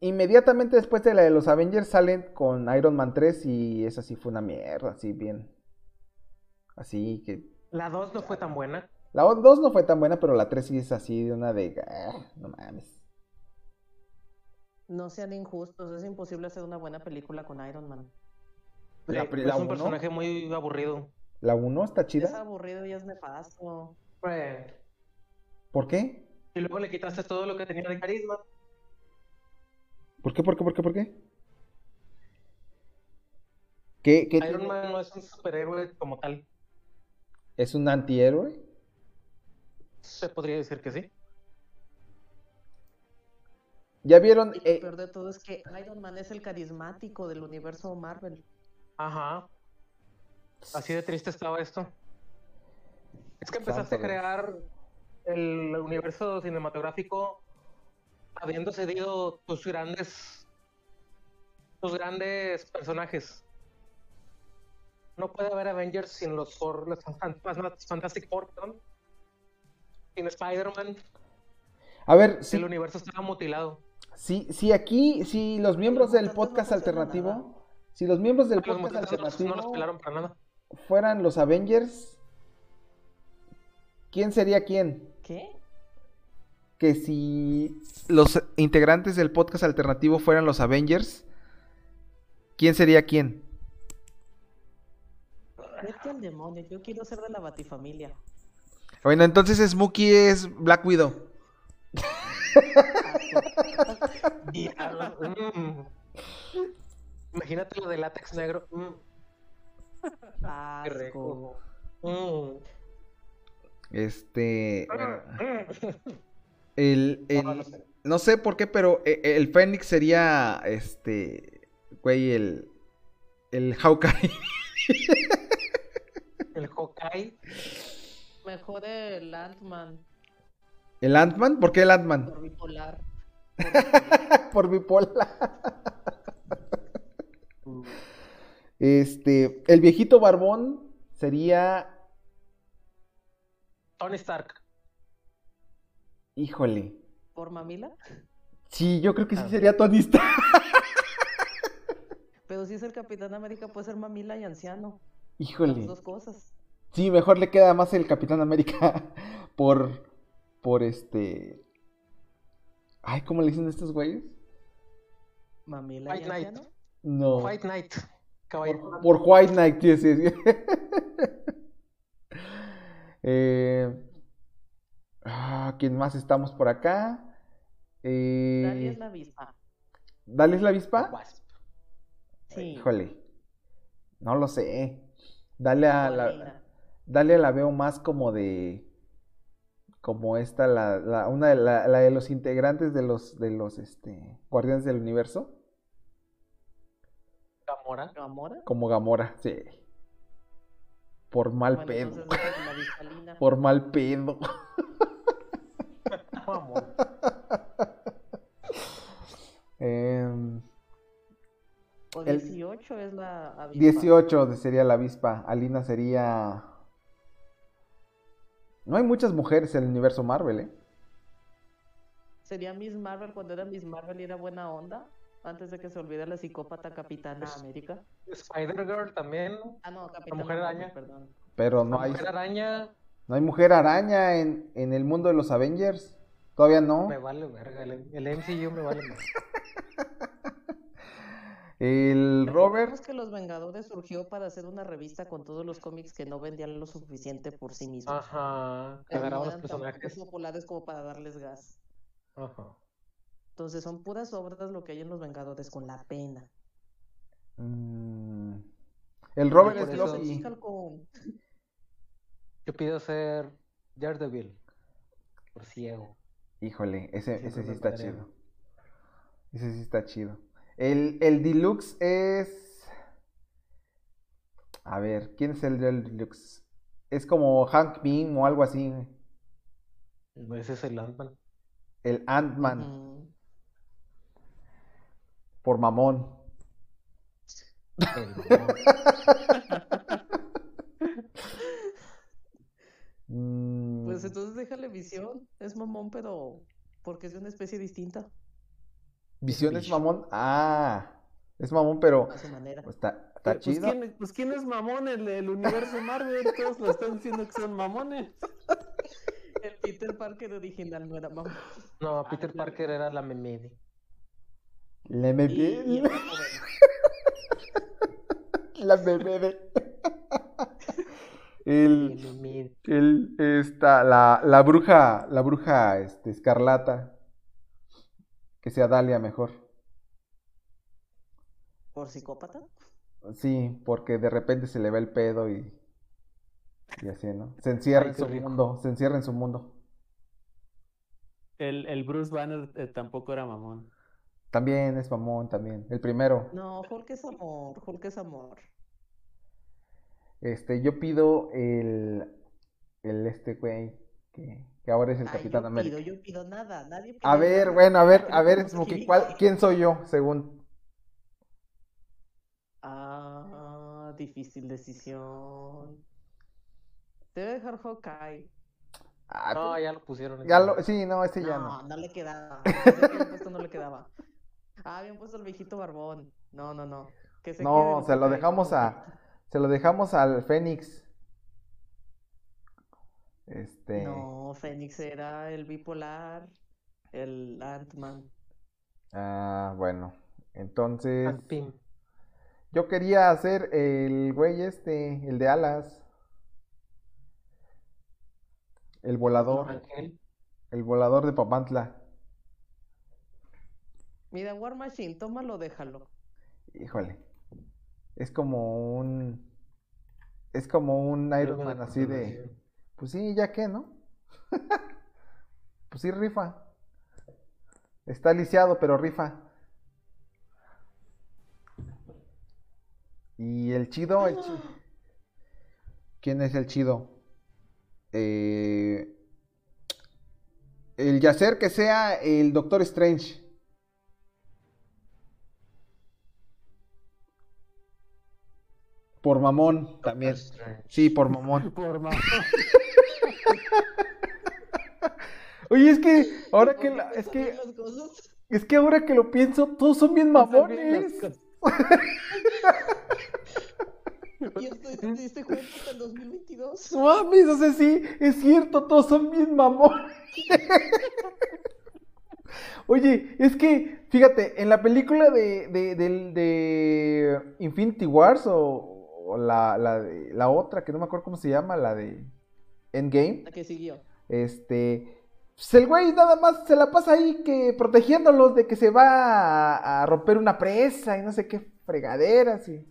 inmediatamente después de la de los Avengers salen con Iron Man 3 y esa sí fue una mierda, así bien. Así que... La 2 no fue tan buena. La 2 no fue tan buena, pero la 3 sí es así de una de... ah, no mames. No sean injustos, es imposible hacer una buena película con Iron Man. La, es la un uno- personaje muy aburrido. la 1 está Es chida. aburrido y es nefasto. Eh, ¿Por qué? Y luego le quitaste todo lo que tenía de carisma. ¿Por qué? ¿Por qué? ¿Por qué? ¿Por qué? ¿Qué, qué Iron tiene? Man no es un superhéroe como tal. ¿Es un antihéroe? Se podría decir que sí. ¿Ya vieron? Y lo eh, peor de todo es que Iron Man es el carismático del universo Marvel. Ajá. Así de triste estaba esto. Es que empezaste a crear el universo cinematográfico habiendo cedido tus grandes tus grandes personajes. No puede haber Avengers sin los los Fan- Fan- Fantastic Four, perdón. Sin Spider-Man, a ver, el si, universo estaba mutilado. si, si aquí, si los miembros del podcast alternativo, si los miembros del podcast alternativo no los pelaron para nada. fueran los Avengers, ¿quién sería quién? ¿Qué? Que si los integrantes del podcast alternativo fueran los Avengers, ¿quién sería quién? Vete al demonio, yo quiero ser de la Batifamilia. Bueno, entonces Smokey es Black Widow. Diablo, mm. Imagínate lo de látex negro. mm, qué rico. Mm. Este. El, el- No, no sé. no sé por qué, pero e- e- el Fénix sería. Este. Güey, el. El Hawkeye. El Hawkeye. Mejor el Ant-Man ¿El Ant-Man? ¿Por qué el Ant-Man? por bipolar. Por bipolar. Este, el viejito barbón sería, Tony Stark. híjole. ¿Por mamila? Sí, yo creo que sí Ah. sería Tony Stark. Pero si es el Capitán América, puede ser mamila y anciano. Las Híjole. dos cosas. Sí, mejor le queda más el Capitán América por, por este... Ay, ¿cómo le dicen estos güeyes? Mamila y White Knight. No. White Knight. Caballero. Por, por White Knight, sí, sí, sí. Eh, ah, ¿quién más estamos por acá? Eh, Dali es la avispa. ¿Dale es la avispa? Wasp. Sí. Híjole. No lo sé. Dale a la, Dale la veo más como de. Como esta, la, la- una de la, la de los integrantes de los, de los este, Guardianes del Universo. Gamora. ¿Gamora? Como Gamora, sí. Por mal Bueno, pedo. Por mal pedo. Vamos. Em, O el- 18 es la avispa. 18 de- sería la avispa. Alina sería. No hay muchas mujeres en el universo Marvel, ¿eh? Sería Miss Marvel cuando era Miss Marvel y era buena onda. Antes de que se olvide la psicópata Capitana Es- América. Spider-Girl también. ¿no? Ah, no, Capitana Mujer Marvel, Araña. perdón. Pero La no hay, Mujer Araña. no hay mujer araña en, en el mundo de los Avengers. Todavía no. Me vale verga. El, el MCU me vale más. El Robert. Que Los Vengadores surgió para hacer una revista con todos los cómics que no vendían lo suficiente por sí mismos. Ajá. Que agarraban los tan personajes. populares como para darles gas. Ajá. Entonces son puras obras lo que hay en Los Vengadores con la pena. mm, el Robert es eso- Loki. Yo pido ser Daredevil. Por ciego. Híjole, ese, ese sí está chido. Ese sí está chido. El, el Deluxe es. A ver, ¿quién es el del Deluxe? Es como Hank Pym o algo así. Ese es el Ant-Man. El Ant-Man, por mamón. El mamón. Mm, Pues entonces déjale visión. Es mamón, pero porque es de una especie distinta ¿Visión es mamón? Ah, es mamón, pero a su manera. pues, está, está Pues, chido. ¿quién, pues quién es mamón en el universo Marvel, todos lo están diciendo que son mamones. El Peter Parker original no era mamón. No, Peter Parker era la memede. La y joven. La bebé. El, memede. el, esta, la, la bruja, la bruja, este, escarlata. Que sea Dalia mejor. ¿Por psicópata? Sí, porque de repente se le va el pedo y, y así, ¿no? Se encierra Ay, en su rico. mundo, se encierra en su mundo. El, el Bruce Banner eh, tampoco era mamón. También es mamón, también. El primero. No, Hulk es amor. Hulk es amor. Este, yo pido el, el este güey, que, que ahora es el Ay, Capitán yo América. pido, yo pido nada. Nadie A pide ver, nada. bueno, a ver, a ver, Smokey, ¿cuál- ¿quién soy yo, según? Ah, difícil decisión. Debe dejar Hawkeye. Ah, No, ya lo pusieron. ya lo, sí, no, este ya No, no. no le quedaba. Puesto no le quedaba. Ah, habían puesto el viejito barbón. No, no, no. Que se No, se lo dejamos a, se lo dejamos al Fénix. Este, No, Fénix era el bipolar, el Ant-Man. ah, bueno, entonces, Ant Pym. yo quería hacer el güey este, el de alas. El volador. Ángel. El volador de Papantla. Mira, War Machine, tómalo, déjalo. Híjole. Es como un. Es como un Iron Man así de. Pues sí, ya que, ¿no? pues sí, rifa. Está lisiado, pero rifa. Y el chido, el chi- ¿Quién es el chido? Eh, El yacer que sea el Doctor Strange. Por mamón también. Sí, por mamón. Por ma- Oye, es que ahora que la- es que es que ahora que lo pienso, todos son bien mamones. Y esto te diste cuenta hasta el 2022. No mames, o sea, sí, es cierto, todos son bien mamones. Oye, es que, fíjate, en la película de, de, del- de Infinity Wars o, o la, la, de- la otra, que no me acuerdo cómo se llama, la de Endgame, La que siguió. este, pues el güey nada más se la pasa ahí que protegiéndolos de que se va a, a romper una presa y no sé qué fregaderas y...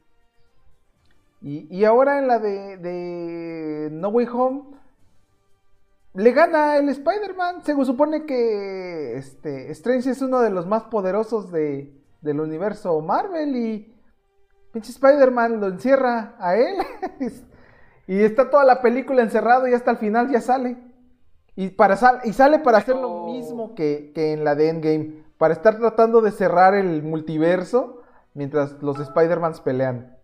Y, y ahora en la de, de No Way Home, le gana el Spider-Man. Se supone que este, Strange es uno de los más poderosos de, del universo Marvel y pinche Spider-Man lo encierra a él. y está toda la película encerrado y hasta el final ya sale. Y, para sal- y sale para hacer lo mismo que, que en la de Endgame. Para estar tratando de cerrar el multiverso mientras los Spider-Mans pelean.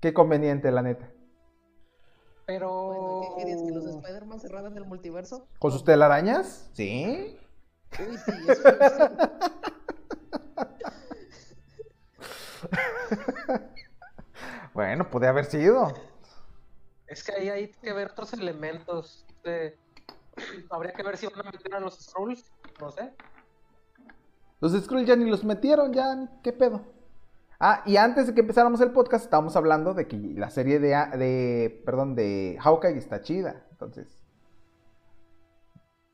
Qué conveniente, la neta. Pero. Bueno, ¿qué querías? ¿Que los Spider-Man cerraran el multiverso? ¿Con sus telarañas? Sí. Uy, sí, eso sí. Bueno, puede haber sido. Es que ahí hay que ver otros elementos. de- Habría que ver si van a meter a los Skrulls. No sé. Los Skrulls ya ni los metieron, ya, ni- ¿qué pedo? Ah, y antes de que empezáramos el podcast, estábamos hablando de que la serie de, a- de perdón, de Hawkeye está chida. Entonces,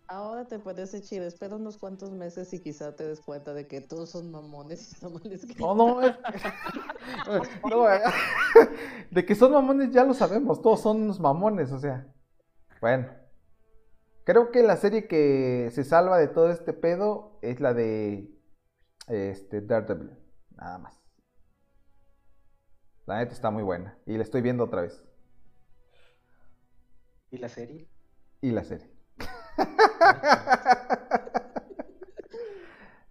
Ahora te parece chido. Espera unos cuantos meses y quizá te des cuenta de que todos son mamones y está mal escrito. no, no, es- no, eh, de que son mamones ya lo sabemos, todos son unos mamones, o sea. Bueno, creo que la serie que se salva de todo este pedo es la de este Daredevil, nada más. La neta está muy buena y la estoy viendo otra vez. ¿Y la serie? Y la serie.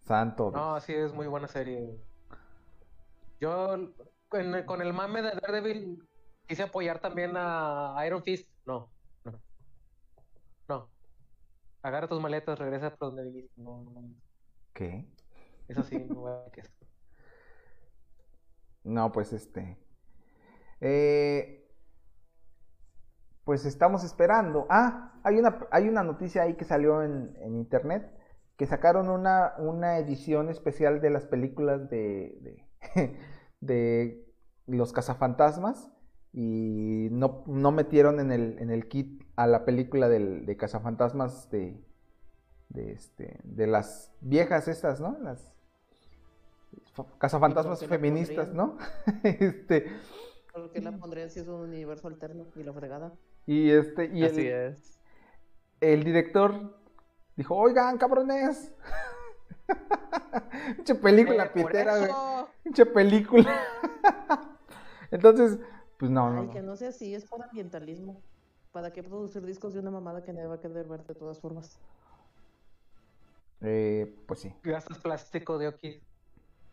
Santo. No, sí, es muy buena serie. Yo, con el, con el mame de Daredevil, quise apoyar también a Iron Fist. No, no. No. Agarra tus maletas, regresa por donde viniste. No, no, no. ¿Qué? Eso sí, no voy a que No, pues este. eh, pues estamos esperando. Ah, hay una, hay una noticia ahí que salió en, en internet. Que sacaron una, una edición especial de las películas de, de, de los cazafantasmas. Y no, no metieron en el, en el kit a la película del, de cazafantasmas de, de, este, de las viejas estas, ¿no? Las cazafantasmas ¿Y por qué la feministas, ¿no? este, ¿Por qué la pondrían si es un universo alterno y la fregada? Y este, y Así el, es. el director dijo, oigan, cabrones. Pinche película Eh, pitera, güey. Pinche película. Entonces, pues no, no, Ay, no. que no sea así, es por ambientalismo. ¿Para qué producir discos de una mamada que nadie va a querer ver de todas formas? Eh, pues sí. Gastas plástico de Oki.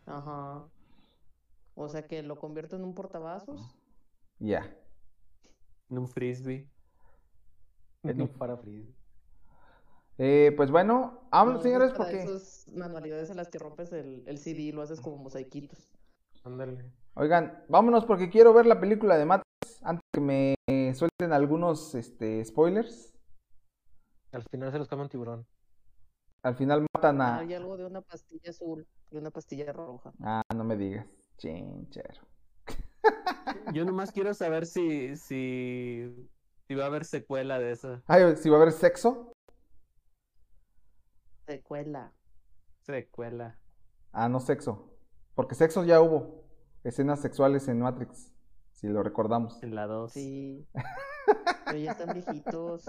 Ajá. O sea que lo convierto en un portavasos. Ya. En un frisbee. Para Freeze. Eh, pues bueno, vámonos, No, señores, porque. esas manualidades en las que rompes el, el CD y lo haces como mosaiquitos. Ándale. Oigan, vámonos porque quiero ver la película de Matrix antes que me suelten algunos este, spoilers. Al final se los come un tiburón. Al final matan a. Hay algo de una pastilla azul y una pastilla roja. Ah, no me digas. Chinchero. Yo nomás quiero saber si, si Si va a haber secuela de eso. Ay, si va a haber sexo. Secuela. Secuela. Ah, no sexo. Porque sexo ya hubo. Escenas sexuales en Matrix. Si lo recordamos. En la 2. Sí. Pero ya están viejitos.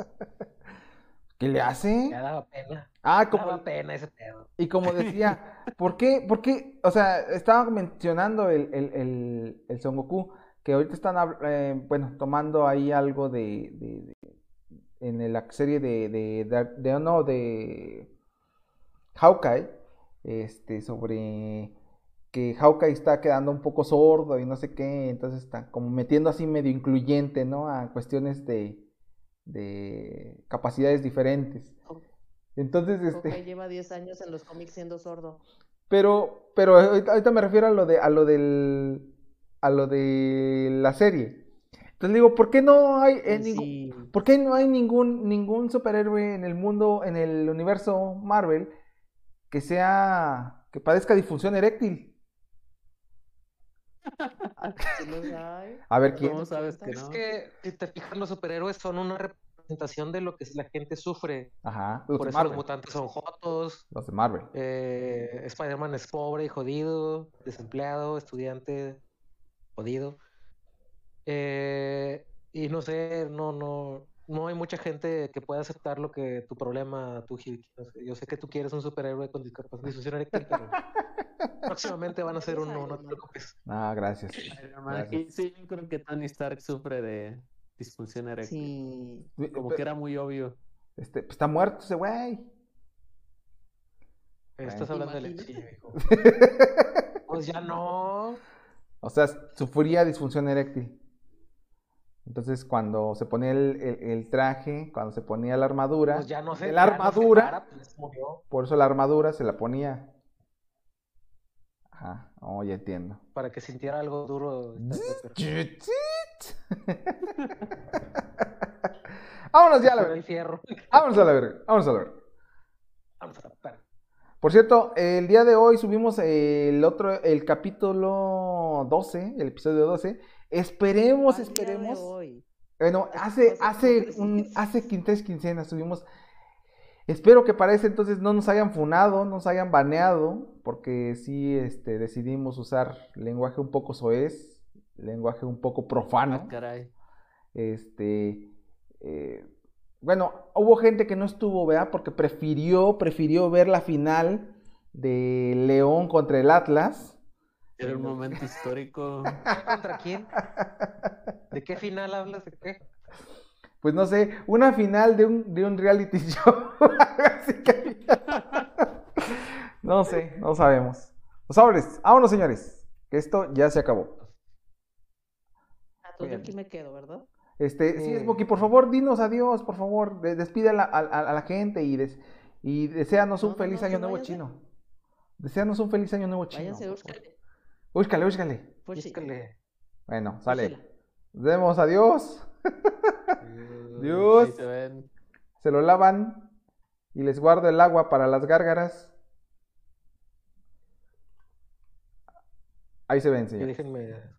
¿Qué le hace? Ya daba pena. Ah, como, Daba pena ese pedo. y como decía, ¿por qué? ¿Por qué? O sea, estaba mencionando el, el, el, el Son Goku, que ahorita están, eh, bueno, tomando ahí algo de, de- de- en la serie de, de, de, de- no, de Hawkeye, este, sobre que Hawkeye está quedando un poco sordo y no sé qué, entonces está como metiendo así medio incluyente, ¿no? A cuestiones de, de capacidades diferentes. Entonces, este... Lleva 10 años en los cómics siendo sordo. Pero, pero ahorita, me refiero a lo de, a lo del, a lo de la serie. Entonces digo, ¿por qué no hay, Pues ningún-. ¿por qué no hay ningún, ningún superhéroe en el mundo, en el universo Marvel, que sea, que padezca disfunción eréctil? Sí los hay. A ver ¿No te quién. ¿Cómo sabes Es que si te fijas, los superhéroes son una representación de lo que la gente sufre. Ajá, los Por eso los Marvel. mutantes son jotos. Los de Marvel. eh, Spider-Man es pobre y jodido, desempleado, estudiante, jodido. Eh, y no sé, no, no, no hay mucha gente que pueda aceptar lo que tu problema, tu no sé, Yo sé que tú quieres un superhéroe con discapacidad disfunción eréctil, pero próximamente van a ser uno, no te preocupes. Ah, gracias. Gracias. aquí sí, yo creo que Tony Stark sufre de disfunción eréctil. Sí. Como que era muy obvio. Este, pues está muerto ese güey. Estás hablando de Imagínate. lechillo, hijo. Pues ya no. O sea, sufría disfunción eréctil. Entonces, cuando se ponía el, el- el traje, cuando se ponía la armadura, Pues ya no la ya no se armadura, para, pues murió. por eso la armadura se la ponía. Ajá, oh, ya entiendo. Para que sintiera algo duro. Vámonos ya a la verga. Vámonos a la verga. Vámonos a la verga. Vamos a la perra. Por cierto, el día de hoy subimos el otro, el capítulo 12, el episodio 12. Esperemos, esperemos. hoy. Bueno, hace, cosas hace, un, hace quintes quincenas subimos. Espero que para ese entonces no nos hayan funado, no nos hayan baneado, porque sí este, decidimos usar lenguaje un poco soez, lenguaje un poco profano. Ah, caray. Este, eh, bueno, hubo gente que no estuvo, ¿verdad? Porque prefirió, prefirió ver la final de León contra el Atlas. Era un momento histórico. ¿Contra quién? ¿De qué final hablas? ¿De qué? Pues no sé, una final de un, de un reality show. Así que- no sé, no sabemos. Los sobres, vámonos señores, que esto ya se acabó. Ah, Entonces Bien. aquí me quedo, ¿verdad? Este, sí, Eh. Smokey, por favor, dinos adiós, por favor, de- despide a la, a- a- a la gente y, des- y deséanos un No, feliz no, año nuevo váyanse. chino. Deseanos un feliz año nuevo chino. Váyanse. Úscale, úscale. Pues sí. Búscale. Bueno, sale. Úscala. Nos vemos, adiós. Ahí Dios. se ven. Se lo lavan y les guardo el agua para las gárgaras. Ahí se ven, Y señores. déjenme